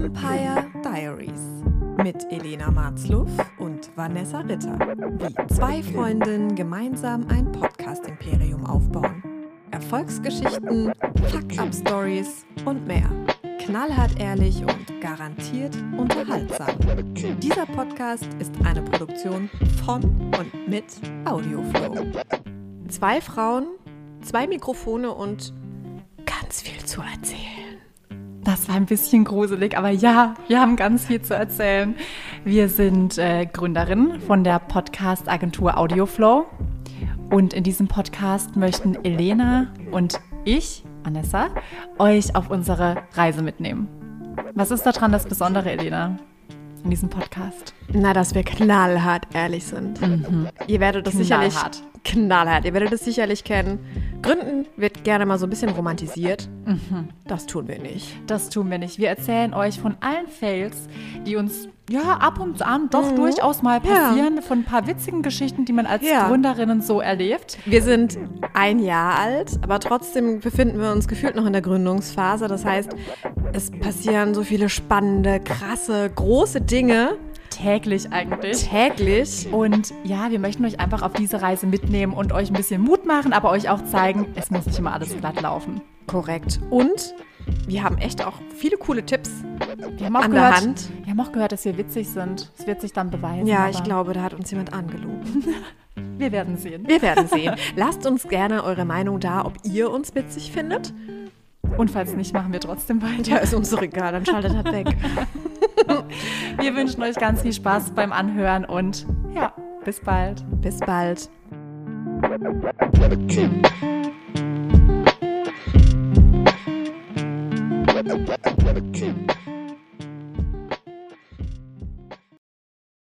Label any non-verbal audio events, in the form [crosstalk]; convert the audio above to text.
Vampire Diaries mit Elena Marzluff und Vanessa Ritter. Wie zwei Freundinnen gemeinsam ein Podcast-Imperium aufbauen. Erfolgsgeschichten, Fuck-Up-Stories und mehr. Knallhart ehrlich und garantiert unterhaltsam. Dieser Podcast ist eine Produktion von und mit Audioflow. Zwei Frauen, zwei Mikrofone und ganz viel zu erzählen. Das war ein bisschen gruselig, aber ja, wir haben ganz viel zu erzählen. Wir sind äh, Gründerinnen von der Podcast-Agentur Audioflow. Und in diesem Podcast möchten Elena und ich, Vanessa, euch auf unsere Reise mitnehmen. Was ist daran das Besondere, Elena, in diesem Podcast? Na, dass wir knallhart ehrlich sind. Mhm. Ihr werdet das Knallhart. sicherlich knallhart. Ihr werdet es sicherlich kennen. Gründen wird gerne mal so ein bisschen romantisiert. Das tun wir nicht. Das tun wir nicht. Wir erzählen euch von allen Fails, die uns ja ab und an doch durchaus mal Mhm. Ja. passieren, von ein paar witzigen Geschichten, die man als Ja. Gründerinnen so erlebt. Wir sind ein Jahr alt, aber trotzdem befinden wir uns gefühlt noch in der Gründungsphase. Das heißt, es passieren so viele spannende, krasse, große Dinge Täglich eigentlich. täglich. Und ja, wir möchten euch einfach auf diese Reise mitnehmen und euch ein bisschen Mut machen, aber euch auch zeigen, es muss nicht immer alles glatt laufen. Korrekt. Und wir haben echt auch viele coole Tipps. Wir haben auch An der gehört, Hand. Wir haben auch gehört, dass wir witzig sind. Es wird sich dann beweisen. Ja, ich glaube, da hat uns jemand angelogen. [laughs] Wir werden sehen. Wir werden sehen. Lasst uns gerne eure Meinung da, ob ihr uns witzig findet. Und falls nicht, machen wir trotzdem weiter. Ja, ist uns egal, dann schaltet halt weg. [laughs] [laughs] Wir wünschen euch ganz viel Spaß beim Anhören und ja, bis bald. Bis bald.